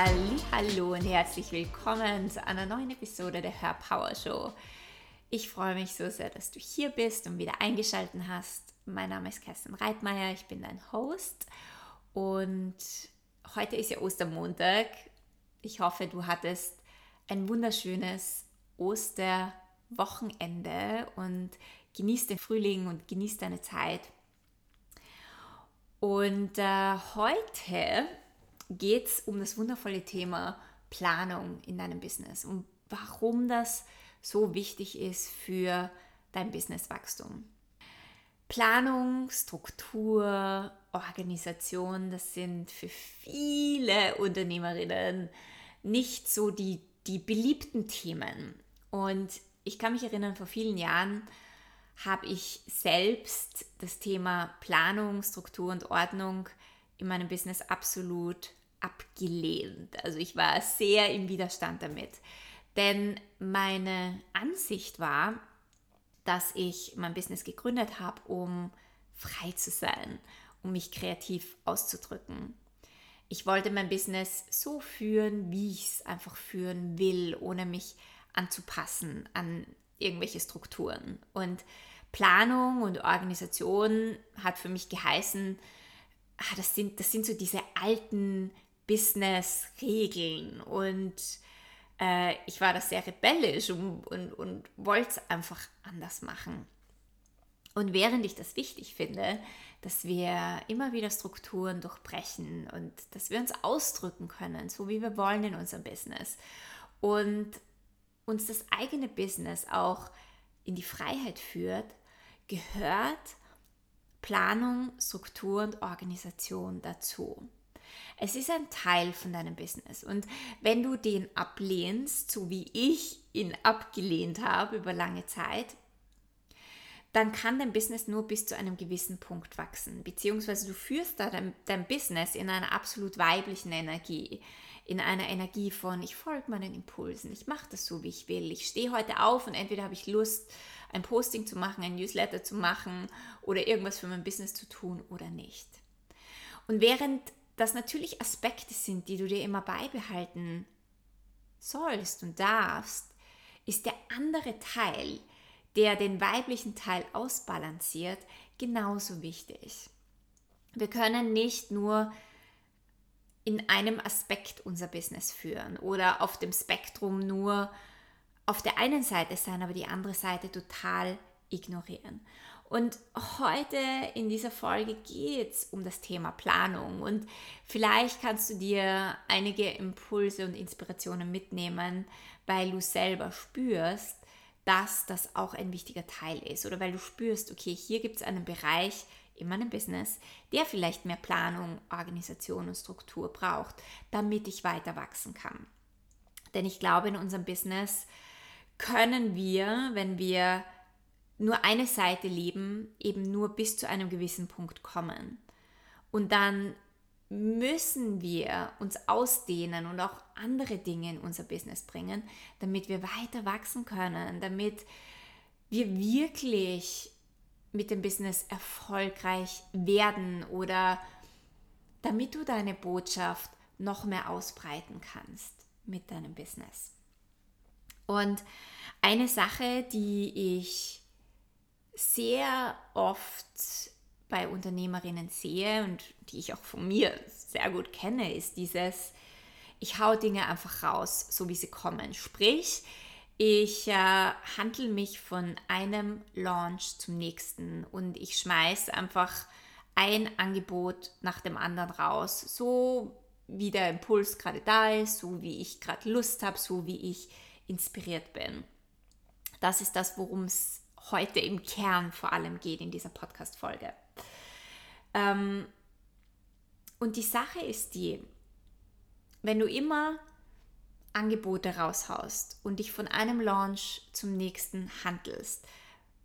Hallo und herzlich willkommen zu einer neuen Episode der Her Power Show. Ich freue mich so sehr, dass du hier bist und wieder eingeschaltet hast. Mein Name ist Kerstin Reitmeier, ich bin dein Host und heute ist ja Ostermontag. Ich hoffe, du hattest ein wunderschönes Osterwochenende und genießt den Frühling und genießt deine Zeit. Und äh, heute geht es um das wundervolle Thema Planung in deinem Business und warum das so wichtig ist für dein Businesswachstum. Planung, Struktur, Organisation, das sind für viele Unternehmerinnen nicht so die, die beliebten Themen. Und ich kann mich erinnern, vor vielen Jahren habe ich selbst das Thema Planung, Struktur und Ordnung in meinem Business absolut abgelehnt. Also ich war sehr im Widerstand damit. Denn meine Ansicht war, dass ich mein Business gegründet habe, um frei zu sein, um mich kreativ auszudrücken. Ich wollte mein Business so führen, wie ich es einfach führen will, ohne mich anzupassen an irgendwelche Strukturen. Und Planung und Organisation hat für mich geheißen, ah, das, sind, das sind so diese alten Business-Regeln und äh, ich war da sehr rebellisch und, und, und wollte es einfach anders machen. Und während ich das wichtig finde, dass wir immer wieder Strukturen durchbrechen und dass wir uns ausdrücken können, so wie wir wollen in unserem Business und uns das eigene Business auch in die Freiheit führt, gehört Planung, Struktur und Organisation dazu. Es ist ein Teil von deinem Business. Und wenn du den ablehnst, so wie ich ihn abgelehnt habe über lange Zeit, dann kann dein Business nur bis zu einem gewissen Punkt wachsen. Beziehungsweise du führst da dein, dein Business in einer absolut weiblichen Energie. In einer Energie von, ich folge meinen Impulsen, ich mache das so, wie ich will. Ich stehe heute auf und entweder habe ich Lust, ein Posting zu machen, ein Newsletter zu machen oder irgendwas für mein Business zu tun oder nicht. Und während das natürlich Aspekte sind, die du dir immer beibehalten sollst und darfst, ist der andere Teil, der den weiblichen Teil ausbalanciert, genauso wichtig. Wir können nicht nur in einem Aspekt unser Business führen oder auf dem Spektrum nur auf der einen Seite sein, aber die andere Seite total ignorieren. Und heute in dieser Folge geht es um das Thema Planung und vielleicht kannst du dir einige Impulse und Inspirationen mitnehmen, weil du selber spürst, dass das auch ein wichtiger Teil ist oder weil du spürst, okay, hier gibt es einen Bereich in meinem Business, der vielleicht mehr Planung, Organisation und Struktur braucht, damit ich weiter wachsen kann. Denn ich glaube, in unserem Business können wir, wenn wir nur eine Seite leben, eben nur bis zu einem gewissen Punkt kommen. Und dann müssen wir uns ausdehnen und auch andere Dinge in unser Business bringen, damit wir weiter wachsen können, damit wir wirklich mit dem Business erfolgreich werden oder damit du deine Botschaft noch mehr ausbreiten kannst mit deinem Business. Und eine Sache, die ich sehr oft bei Unternehmerinnen sehe und die ich auch von mir sehr gut kenne, ist dieses, ich hau Dinge einfach raus, so wie sie kommen. Sprich, ich äh, handle mich von einem Launch zum nächsten und ich schmeiße einfach ein Angebot nach dem anderen raus, so wie der Impuls gerade da ist, so wie ich gerade Lust habe, so wie ich inspiriert bin. Das ist das, worum es heute im Kern vor allem geht in dieser Podcast-Folge. Ähm, und die Sache ist die, wenn du immer Angebote raushaust und dich von einem Launch zum nächsten handelst,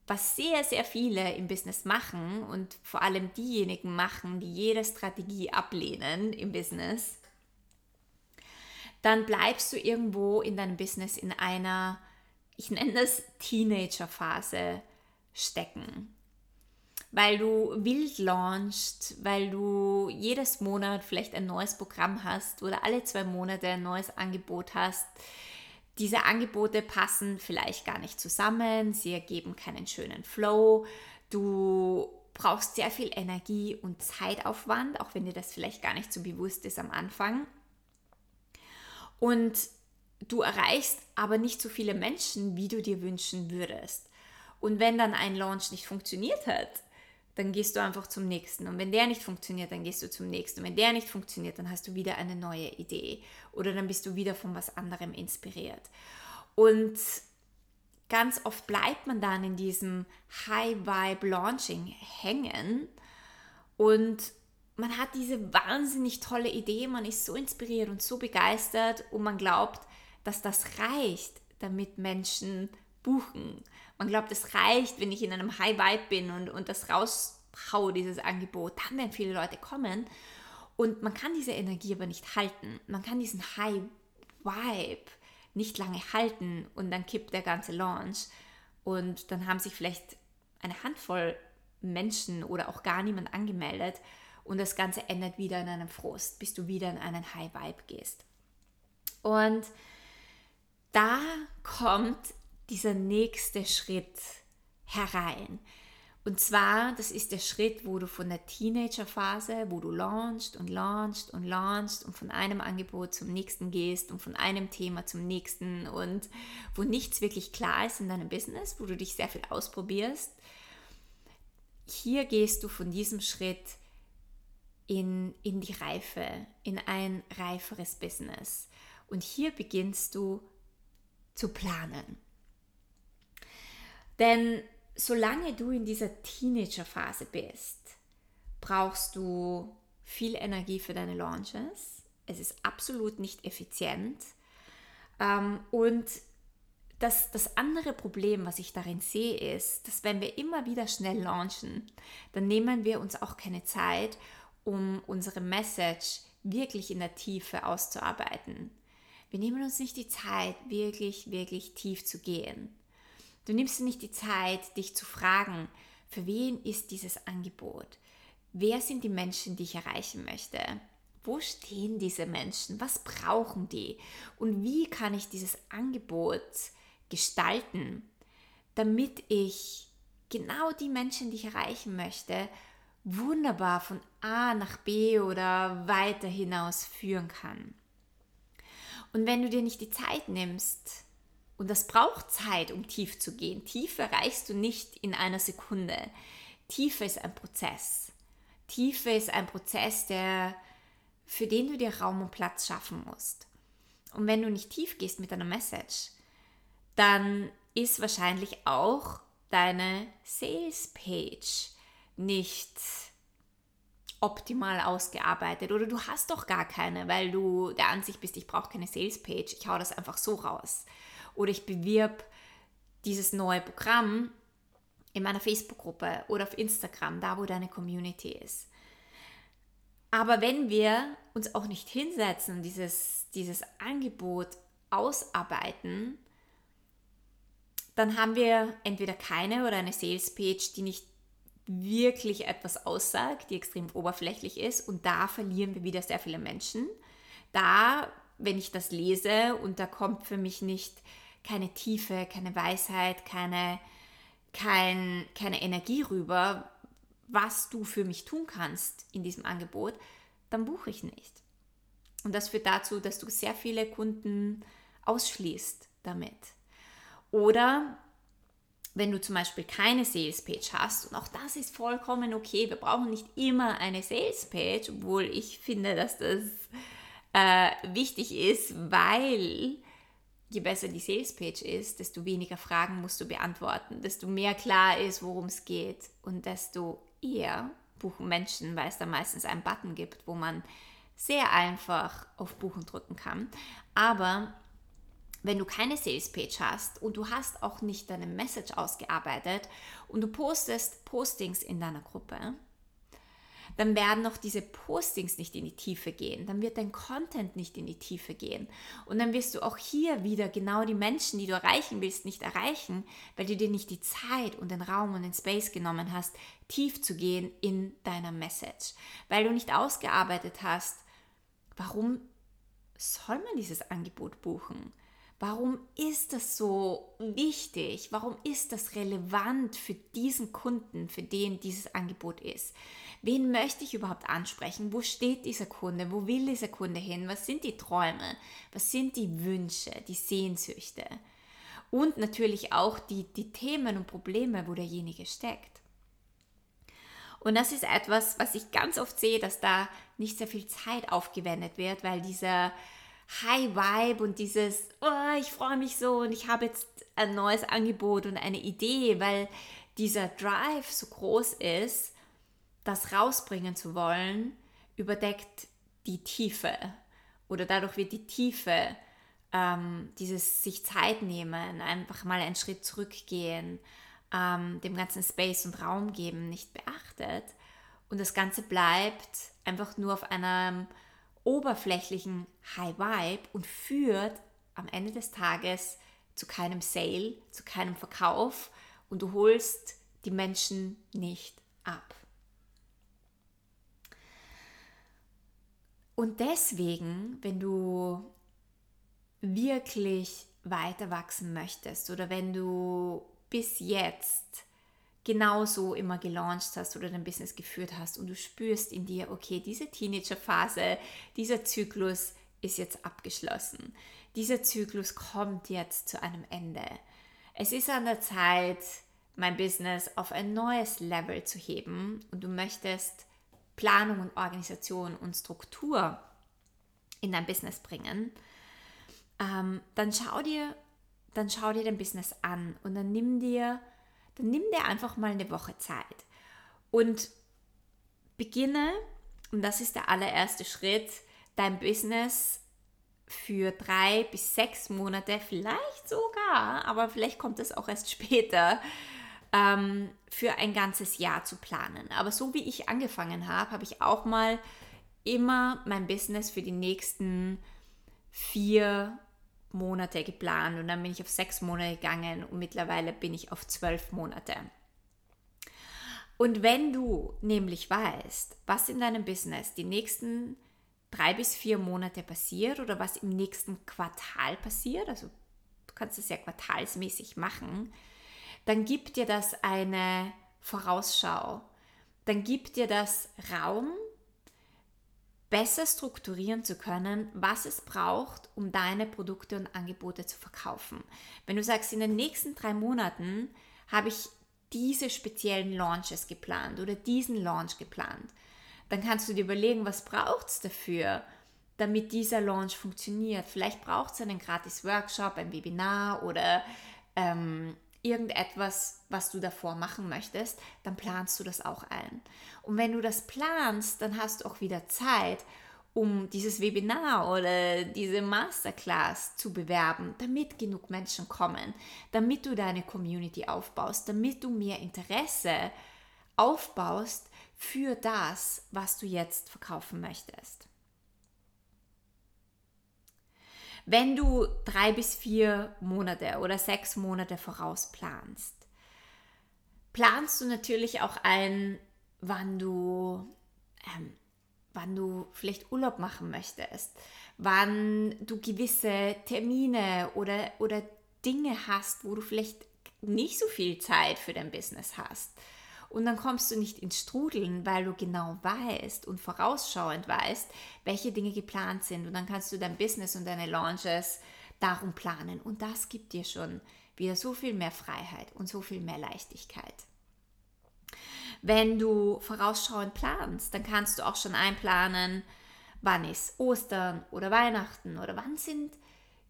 was sehr, sehr viele im Business machen und vor allem diejenigen machen, die jede Strategie ablehnen im Business, dann bleibst du irgendwo in deinem Business in einer ich nenne das Teenager-Phase stecken. weil du wild launchst, weil du jedes Monat vielleicht ein neues Programm hast oder alle zwei Monate ein neues Angebot hast. Diese Angebote passen vielleicht gar nicht zusammen, sie ergeben keinen schönen Flow. Du brauchst sehr viel Energie und Zeitaufwand, auch wenn dir das vielleicht gar nicht so bewusst ist am Anfang. Und du erreichst aber nicht so viele Menschen, wie du dir wünschen würdest. Und wenn dann ein Launch nicht funktioniert hat, dann gehst du einfach zum nächsten. Und wenn der nicht funktioniert, dann gehst du zum nächsten. Und wenn der nicht funktioniert, dann hast du wieder eine neue Idee. Oder dann bist du wieder von was anderem inspiriert. Und ganz oft bleibt man dann in diesem High-Vibe-Launching hängen. Und man hat diese wahnsinnig tolle Idee, man ist so inspiriert und so begeistert und man glaubt, dass das reicht, damit Menschen buchen. Man glaubt, es reicht, wenn ich in einem High Vibe bin und, und das raushaue, dieses Angebot, dann werden viele Leute kommen. Und man kann diese Energie aber nicht halten. Man kann diesen High Vibe nicht lange halten und dann kippt der ganze Launch. Und dann haben sich vielleicht eine Handvoll Menschen oder auch gar niemand angemeldet und das Ganze endet wieder in einem Frust, bis du wieder in einen High Vibe gehst. Und da kommt dieser nächste Schritt herein. Und zwar, das ist der Schritt, wo du von der Teenagerphase, wo du launchst und launchst und launchst und von einem Angebot zum nächsten gehst und von einem Thema zum nächsten und wo nichts wirklich klar ist in deinem Business, wo du dich sehr viel ausprobierst. Hier gehst du von diesem Schritt in, in die Reife, in ein reiferes Business. Und hier beginnst du zu planen. Denn solange du in dieser Teenagerphase bist, brauchst du viel Energie für deine Launches. Es ist absolut nicht effizient. Ähm, und das, das andere Problem, was ich darin sehe, ist, dass wenn wir immer wieder schnell launchen, dann nehmen wir uns auch keine Zeit, um unsere Message wirklich in der Tiefe auszuarbeiten. Wir nehmen uns nicht die Zeit, wirklich, wirklich tief zu gehen. Du nimmst dir nicht die Zeit, dich zu fragen, für wen ist dieses Angebot? Wer sind die Menschen, die ich erreichen möchte? Wo stehen diese Menschen? Was brauchen die? Und wie kann ich dieses Angebot gestalten, damit ich genau die Menschen, die ich erreichen möchte, wunderbar von A nach B oder weiter hinaus führen kann. Und wenn du dir nicht die Zeit nimmst, und das braucht Zeit, um tief zu gehen. Tiefe erreichst du nicht in einer Sekunde. Tiefe ist ein Prozess. Tiefe ist ein Prozess, der, für den du dir Raum und Platz schaffen musst. Und wenn du nicht tief gehst mit deiner Message, dann ist wahrscheinlich auch deine Sales Page nicht optimal ausgearbeitet. Oder du hast doch gar keine, weil du der Ansicht bist, ich brauche keine Sales Page, ich hau das einfach so raus. Oder ich bewirb dieses neue Programm in meiner Facebook-Gruppe oder auf Instagram, da wo deine Community ist. Aber wenn wir uns auch nicht hinsetzen und dieses, dieses Angebot ausarbeiten, dann haben wir entweder keine oder eine Sales-Page, die nicht wirklich etwas aussagt, die extrem oberflächlich ist und da verlieren wir wieder sehr viele Menschen. Da, wenn ich das lese und da kommt für mich nicht keine Tiefe, keine Weisheit, keine, kein, keine Energie rüber, was du für mich tun kannst in diesem Angebot, dann buche ich nicht. Und das führt dazu, dass du sehr viele Kunden ausschließt damit. Oder wenn du zum Beispiel keine Sales Page hast, und auch das ist vollkommen okay, wir brauchen nicht immer eine Sales Page, obwohl ich finde, dass das äh, wichtig ist, weil je besser die Salespage ist, desto weniger Fragen musst du beantworten, desto mehr klar ist, worum es geht und desto eher buchen Menschen, weil es da meistens einen Button gibt, wo man sehr einfach auf Buchen drücken kann. Aber wenn du keine Salespage hast und du hast auch nicht deine Message ausgearbeitet und du postest Postings in deiner Gruppe, dann werden auch diese Postings nicht in die Tiefe gehen, dann wird dein Content nicht in die Tiefe gehen. Und dann wirst du auch hier wieder genau die Menschen, die du erreichen willst, nicht erreichen, weil du dir nicht die Zeit und den Raum und den Space genommen hast, tief zu gehen in deiner Message, weil du nicht ausgearbeitet hast, warum soll man dieses Angebot buchen? Warum ist das so wichtig? Warum ist das relevant für diesen Kunden, für den dieses Angebot ist? Wen möchte ich überhaupt ansprechen? Wo steht dieser Kunde? Wo will dieser Kunde hin? Was sind die Träume? Was sind die Wünsche, die Sehnsüchte? Und natürlich auch die, die Themen und Probleme, wo derjenige steckt. Und das ist etwas, was ich ganz oft sehe, dass da nicht sehr viel Zeit aufgewendet wird, weil dieser High Vibe und dieses, oh, ich freue mich so und ich habe jetzt ein neues Angebot und eine Idee, weil dieser Drive so groß ist, das rausbringen zu wollen, überdeckt die Tiefe. Oder dadurch wird die Tiefe, ähm, dieses sich Zeit nehmen, einfach mal einen Schritt zurückgehen, ähm, dem ganzen Space und Raum geben, nicht beachtet. Und das Ganze bleibt einfach nur auf einem oberflächlichen High Vibe und führt am Ende des Tages zu keinem Sale, zu keinem Verkauf und du holst die Menschen nicht ab. Und deswegen, wenn du wirklich weiter wachsen möchtest oder wenn du bis jetzt genauso immer gelauncht hast oder dein Business geführt hast und du spürst in dir, okay, diese Teenagerphase, dieser Zyklus ist jetzt abgeschlossen. Dieser Zyklus kommt jetzt zu einem Ende. Es ist an der Zeit, mein Business auf ein neues Level zu heben und du möchtest Planung und Organisation und Struktur in dein Business bringen, ähm, dann schau dir, dann schau dir dein Business an und dann nimm dir dann nimm dir einfach mal eine Woche Zeit und beginne, und das ist der allererste Schritt, dein Business für drei bis sechs Monate, vielleicht sogar, aber vielleicht kommt es auch erst später, ähm, für ein ganzes Jahr zu planen. Aber so wie ich angefangen habe, habe ich auch mal immer mein Business für die nächsten vier Monate geplant und dann bin ich auf sechs Monate gegangen und mittlerweile bin ich auf zwölf Monate. Und wenn du nämlich weißt, was in deinem Business die nächsten drei bis vier Monate passiert oder was im nächsten Quartal passiert, also du kannst es ja quartalsmäßig machen, dann gibt dir das eine Vorausschau. Dann gibt dir das Raum, besser strukturieren zu können, was es braucht, um deine Produkte und Angebote zu verkaufen. Wenn du sagst, in den nächsten drei Monaten habe ich diese speziellen Launches geplant oder diesen Launch geplant, dann kannst du dir überlegen, was braucht es dafür, damit dieser Launch funktioniert. Vielleicht braucht es einen gratis Workshop, ein Webinar oder ähm, irgendetwas, was du davor machen möchtest, dann planst du das auch ein. Und wenn du das planst, dann hast du auch wieder Zeit, um dieses Webinar oder diese Masterclass zu bewerben, damit genug Menschen kommen, damit du deine Community aufbaust, damit du mehr Interesse aufbaust für das, was du jetzt verkaufen möchtest. Wenn du drei bis vier Monate oder sechs Monate voraus planst, planst du natürlich auch ein, wann du, ähm, wann du vielleicht Urlaub machen möchtest, wann du gewisse Termine oder, oder Dinge hast, wo du vielleicht nicht so viel Zeit für dein Business hast. Und dann kommst du nicht ins Strudeln, weil du genau weißt und vorausschauend weißt, welche Dinge geplant sind. Und dann kannst du dein Business und deine Launches darum planen. Und das gibt dir schon wieder so viel mehr Freiheit und so viel mehr Leichtigkeit. Wenn du vorausschauend planst, dann kannst du auch schon einplanen, wann ist Ostern oder Weihnachten oder wann sind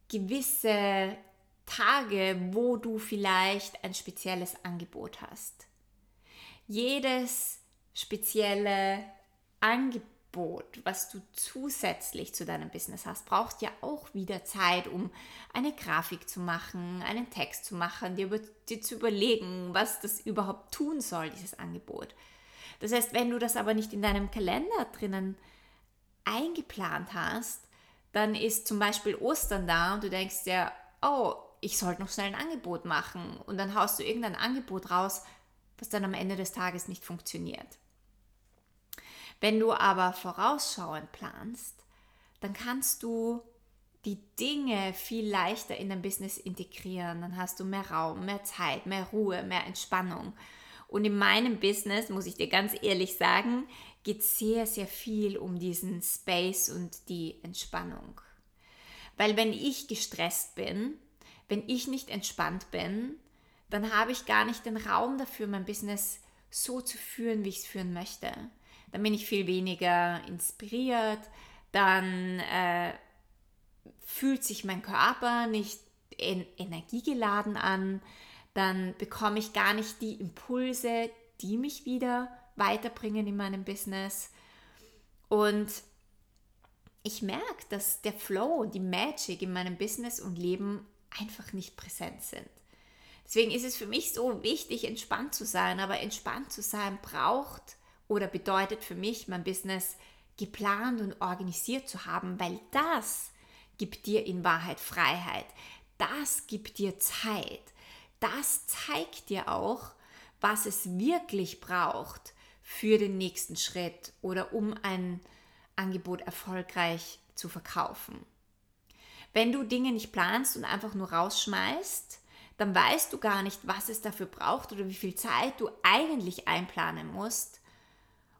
gewisse Tage, wo du vielleicht ein spezielles Angebot hast jedes spezielle Angebot, was du zusätzlich zu deinem Business hast, braucht ja auch wieder Zeit, um eine Grafik zu machen, einen Text zu machen, dir, dir zu überlegen, was das überhaupt tun soll, dieses Angebot. Das heißt, wenn du das aber nicht in deinem Kalender drinnen eingeplant hast, dann ist zum Beispiel Ostern da und du denkst dir, oh, ich sollte noch schnell ein Angebot machen und dann haust du irgendein Angebot raus, was dann am Ende des Tages nicht funktioniert. Wenn du aber vorausschauend planst, dann kannst du die Dinge viel leichter in dein Business integrieren. Dann hast du mehr Raum, mehr Zeit, mehr Ruhe, mehr Entspannung. Und in meinem Business, muss ich dir ganz ehrlich sagen, geht sehr, sehr viel um diesen Space und die Entspannung. Weil wenn ich gestresst bin, wenn ich nicht entspannt bin, dann habe ich gar nicht den Raum dafür, mein Business so zu führen, wie ich es führen möchte. Dann bin ich viel weniger inspiriert, dann äh, fühlt sich mein Körper nicht energiegeladen an, dann bekomme ich gar nicht die Impulse, die mich wieder weiterbringen in meinem Business. Und ich merke, dass der Flow und die Magic in meinem Business und Leben einfach nicht präsent sind. Deswegen ist es für mich so wichtig, entspannt zu sein. Aber entspannt zu sein braucht oder bedeutet für mich, mein Business geplant und organisiert zu haben, weil das gibt dir in Wahrheit Freiheit. Das gibt dir Zeit. Das zeigt dir auch, was es wirklich braucht für den nächsten Schritt oder um ein Angebot erfolgreich zu verkaufen. Wenn du Dinge nicht planst und einfach nur rausschmeißt, dann weißt du gar nicht, was es dafür braucht oder wie viel Zeit du eigentlich einplanen musst.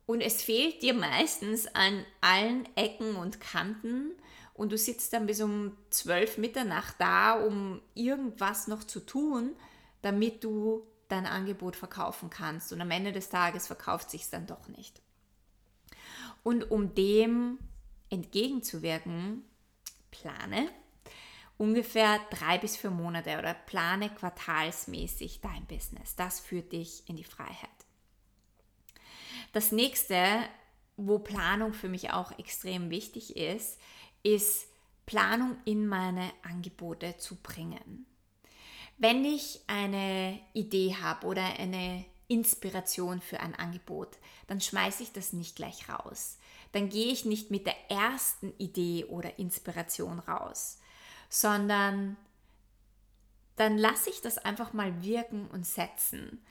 Und es fehlt dir meistens an allen Ecken und Kanten und du sitzt dann bis um 12 Mitternacht da, um irgendwas noch zu tun, damit du dein Angebot verkaufen kannst. Und am Ende des Tages verkauft sich dann doch nicht. Und um dem entgegenzuwirken, plane ungefähr drei bis vier Monate oder plane quartalsmäßig dein Business. Das führt dich in die Freiheit. Das nächste, wo Planung für mich auch extrem wichtig ist, ist Planung in meine Angebote zu bringen. Wenn ich eine Idee habe oder eine Inspiration für ein Angebot, dann schmeiße ich das nicht gleich raus. Dann gehe ich nicht mit der ersten Idee oder Inspiration raus, sondern dann lasse ich das einfach mal wirken und setzen.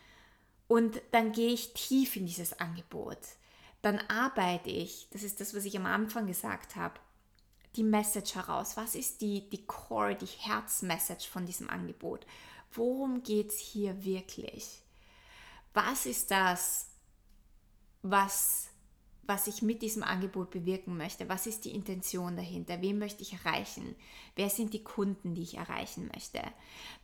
Und dann gehe ich tief in dieses Angebot. Dann arbeite ich, das ist das, was ich am Anfang gesagt habe, die Message heraus? Was ist die, die Core, die Herzmessage von diesem Angebot? Worum geht es hier wirklich? Was ist das, was, was ich mit diesem Angebot bewirken möchte? Was ist die Intention dahinter? Wen möchte ich erreichen? Wer sind die Kunden, die ich erreichen möchte?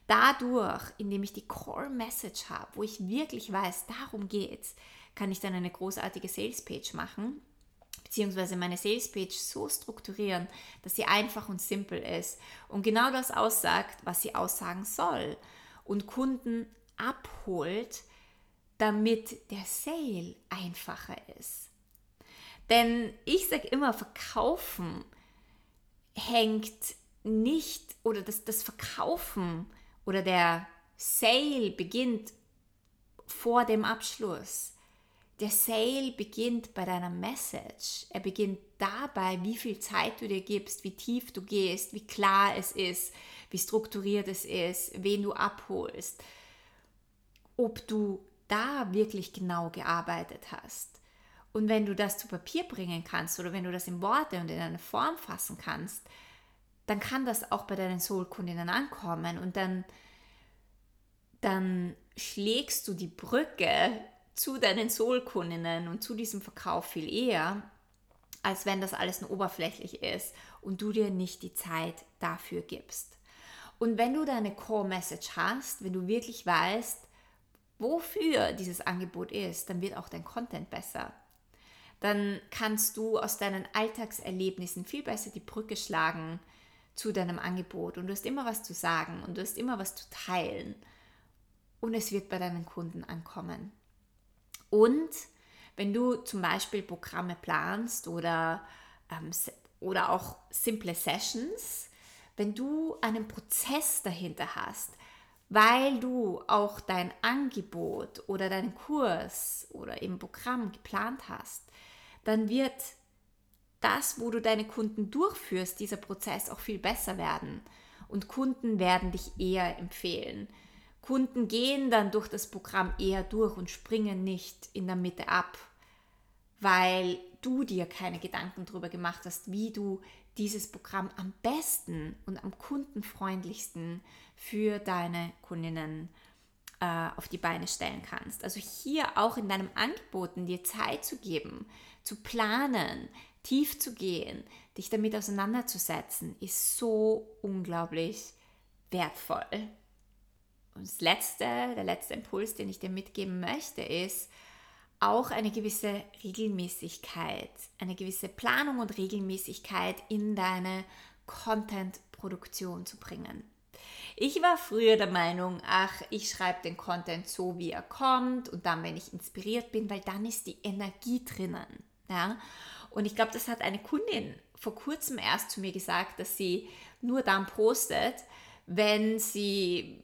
Dadurch, indem ich die Core Message habe, wo ich wirklich weiß, darum geht es, kann ich dann eine großartige Sales Page machen beziehungsweise meine Sales Page so strukturieren, dass sie einfach und simpel ist und genau das aussagt, was sie aussagen soll und Kunden abholt, damit der Sale einfacher ist. Denn ich sage immer, Verkaufen hängt nicht oder das, das Verkaufen oder der Sale beginnt vor dem Abschluss. Der Sale beginnt bei deiner Message. Er beginnt dabei, wie viel Zeit du dir gibst, wie tief du gehst, wie klar es ist, wie strukturiert es ist, wen du abholst. Ob du da wirklich genau gearbeitet hast. Und wenn du das zu Papier bringen kannst oder wenn du das in Worte und in eine Form fassen kannst, dann kann das auch bei deinen Soul-Kundinnen ankommen und dann, dann schlägst du die Brücke zu deinen Soul-Kundinnen und zu diesem Verkauf viel eher, als wenn das alles nur oberflächlich ist und du dir nicht die Zeit dafür gibst. Und wenn du deine Core-Message hast, wenn du wirklich weißt, wofür dieses Angebot ist, dann wird auch dein Content besser. Dann kannst du aus deinen Alltagserlebnissen viel besser die Brücke schlagen zu deinem Angebot und du hast immer was zu sagen und du hast immer was zu teilen und es wird bei deinen Kunden ankommen. Und wenn du zum Beispiel Programme planst oder, ähm, oder auch simple Sessions, wenn du einen Prozess dahinter hast, weil du auch dein Angebot oder deinen Kurs oder im Programm geplant hast, dann wird das, wo du deine Kunden durchführst, dieser Prozess auch viel besser werden. Und Kunden werden dich eher empfehlen. Kunden gehen dann durch das Programm eher durch und springen nicht in der Mitte ab, weil du dir keine Gedanken darüber gemacht hast, wie du dieses Programm am besten und am kundenfreundlichsten für deine Kundinnen äh, auf die Beine stellen kannst. Also hier auch in deinem Angeboten dir Zeit zu geben, zu planen, tief zu gehen, dich damit auseinanderzusetzen, ist so unglaublich wertvoll. Und das letzte, der letzte Impuls, den ich dir mitgeben möchte, ist, auch eine gewisse Regelmäßigkeit, eine gewisse Planung und Regelmäßigkeit in deine Content-Produktion zu bringen. Ich war früher der Meinung, ach, ich schreibe den Content so, wie er kommt und dann, wenn ich inspiriert bin, weil dann ist die Energie drinnen. Ja? Und ich glaube, das hat eine Kundin vor kurzem erst zu mir gesagt, dass sie nur dann postet, wenn sie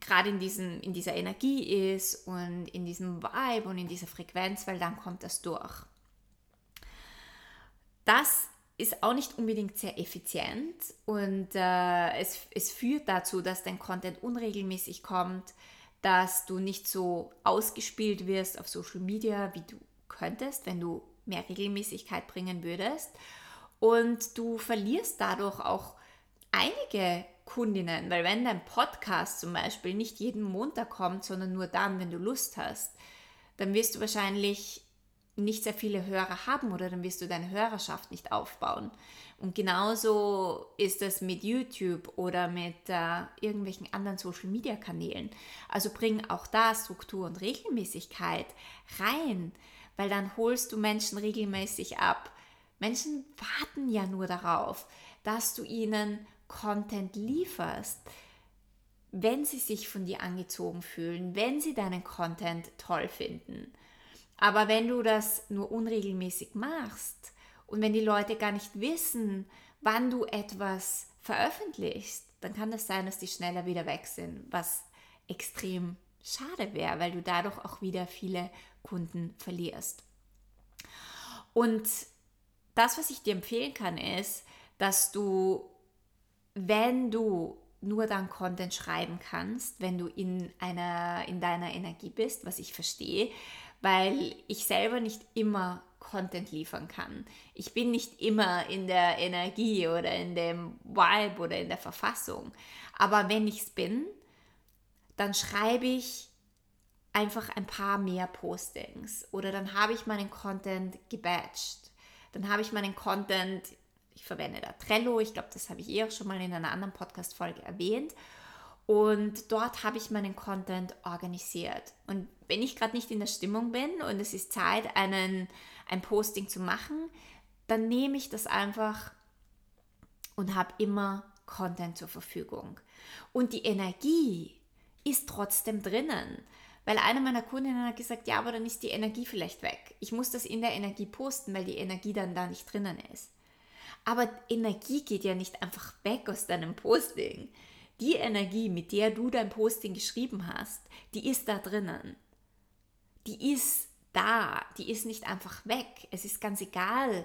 gerade in, in dieser Energie ist und in diesem Vibe und in dieser Frequenz, weil dann kommt das durch. Das ist auch nicht unbedingt sehr effizient und äh, es, es führt dazu, dass dein Content unregelmäßig kommt, dass du nicht so ausgespielt wirst auf Social Media, wie du könntest, wenn du mehr Regelmäßigkeit bringen würdest. Und du verlierst dadurch auch einige Kundinnen, weil wenn dein Podcast zum Beispiel nicht jeden Montag kommt, sondern nur dann, wenn du Lust hast, dann wirst du wahrscheinlich nicht sehr viele Hörer haben oder dann wirst du deine Hörerschaft nicht aufbauen. Und genauso ist es mit YouTube oder mit äh, irgendwelchen anderen Social-Media-Kanälen. Also bring auch da Struktur und Regelmäßigkeit rein, weil dann holst du Menschen regelmäßig ab. Menschen warten ja nur darauf, dass du ihnen Content lieferst, wenn sie sich von dir angezogen fühlen, wenn sie deinen Content toll finden. Aber wenn du das nur unregelmäßig machst und wenn die Leute gar nicht wissen, wann du etwas veröffentlichst, dann kann das sein, dass die schneller wieder weg sind, was extrem schade wäre, weil du dadurch auch wieder viele Kunden verlierst. Und das, was ich dir empfehlen kann, ist, dass du wenn du nur dann Content schreiben kannst, wenn du in, einer, in deiner Energie bist, was ich verstehe, weil ich selber nicht immer Content liefern kann. Ich bin nicht immer in der Energie oder in dem Vibe oder in der Verfassung. Aber wenn ich es bin, dann schreibe ich einfach ein paar mehr Postings oder dann habe ich meinen Content gebatcht. Dann habe ich meinen Content ich verwende da Trello. Ich glaube, das habe ich eh auch schon mal in einer anderen Podcast-Folge erwähnt. Und dort habe ich meinen Content organisiert. Und wenn ich gerade nicht in der Stimmung bin und es ist Zeit, einen, ein Posting zu machen, dann nehme ich das einfach und habe immer Content zur Verfügung. Und die Energie ist trotzdem drinnen. Weil eine meiner Kundinnen hat gesagt, ja, aber dann ist die Energie vielleicht weg. Ich muss das in der Energie posten, weil die Energie dann da nicht drinnen ist. Aber Energie geht ja nicht einfach weg aus deinem Posting. Die Energie, mit der du dein Posting geschrieben hast, die ist da drinnen. Die ist da, die ist nicht einfach weg. Es ist ganz egal,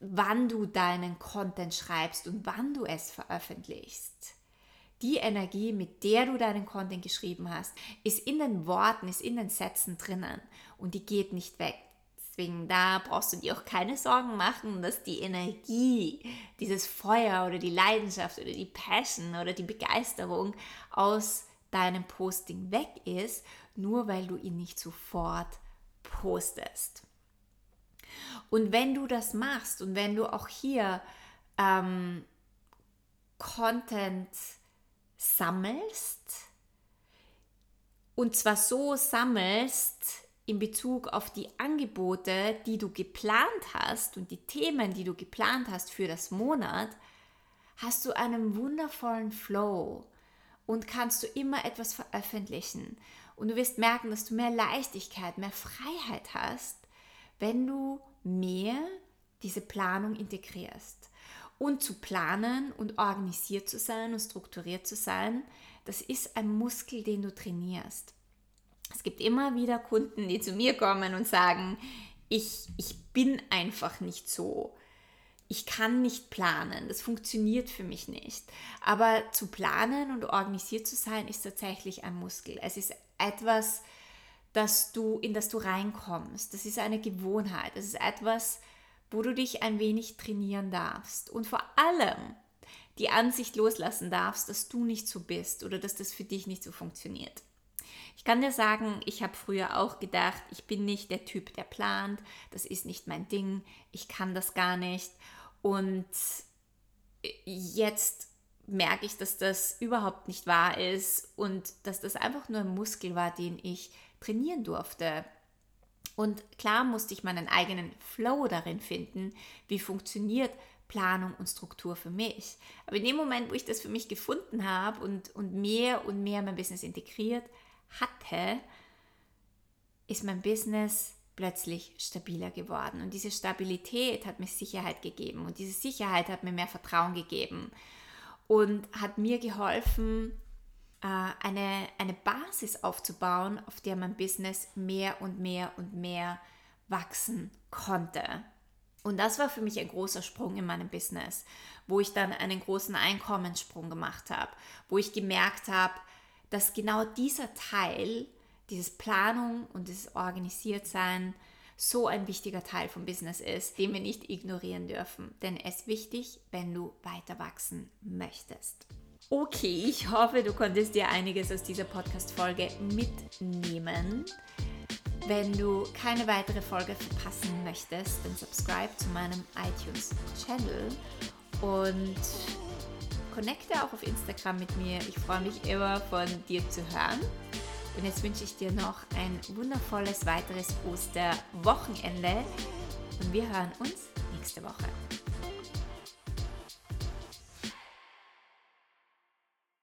wann du deinen Content schreibst und wann du es veröffentlichst. Die Energie, mit der du deinen Content geschrieben hast, ist in den Worten, ist in den Sätzen drinnen und die geht nicht weg. Deswegen, da brauchst du dir auch keine Sorgen machen, dass die Energie, dieses Feuer oder die Leidenschaft oder die Passion oder die Begeisterung aus deinem Posting weg ist, nur weil du ihn nicht sofort postest. Und wenn du das machst und wenn du auch hier ähm, Content sammelst, und zwar so sammelst, in Bezug auf die Angebote, die du geplant hast und die Themen, die du geplant hast für das Monat, hast du einen wundervollen Flow und kannst du immer etwas veröffentlichen. Und du wirst merken, dass du mehr Leichtigkeit, mehr Freiheit hast, wenn du mehr diese Planung integrierst. Und zu planen und organisiert zu sein und strukturiert zu sein, das ist ein Muskel, den du trainierst. Es gibt immer wieder Kunden, die zu mir kommen und sagen, ich, ich bin einfach nicht so. Ich kann nicht planen, das funktioniert für mich nicht. Aber zu planen und organisiert zu sein, ist tatsächlich ein Muskel. Es ist etwas, dass du, in das du reinkommst. Das ist eine Gewohnheit. Das ist etwas, wo du dich ein wenig trainieren darfst. Und vor allem die Ansicht loslassen darfst, dass du nicht so bist oder dass das für dich nicht so funktioniert. Ich kann dir sagen, ich habe früher auch gedacht, ich bin nicht der Typ, der plant, das ist nicht mein Ding, ich kann das gar nicht. Und jetzt merke ich, dass das überhaupt nicht wahr ist und dass das einfach nur ein Muskel war, den ich trainieren durfte. Und klar musste ich meinen eigenen Flow darin finden, wie funktioniert Planung und Struktur für mich. Aber in dem Moment, wo ich das für mich gefunden habe und, und mehr und mehr mein Business integriert hatte, ist mein Business plötzlich stabiler geworden. Und diese Stabilität hat mir Sicherheit gegeben und diese Sicherheit hat mir mehr Vertrauen gegeben und hat mir geholfen, äh, eine, eine Basis aufzubauen, auf der mein Business mehr und mehr und mehr wachsen konnte. Und das war für mich ein großer Sprung in meinem Business, wo ich dann einen großen Einkommenssprung gemacht habe, wo ich gemerkt habe, dass genau dieser Teil, dieses Planung und das Organisiertsein, so ein wichtiger Teil vom Business ist, den wir nicht ignorieren dürfen. Denn es ist wichtig, wenn du weiter wachsen möchtest. Okay, ich hoffe, du konntest dir einiges aus dieser Podcast-Folge mitnehmen. Wenn du keine weitere Folge verpassen möchtest, dann subscribe zu meinem iTunes-Channel und connecte auch auf Instagram mit mir. Ich freue mich immer von dir zu hören. Und jetzt wünsche ich dir noch ein wundervolles weiteres Osterwochenende und wir hören uns nächste Woche.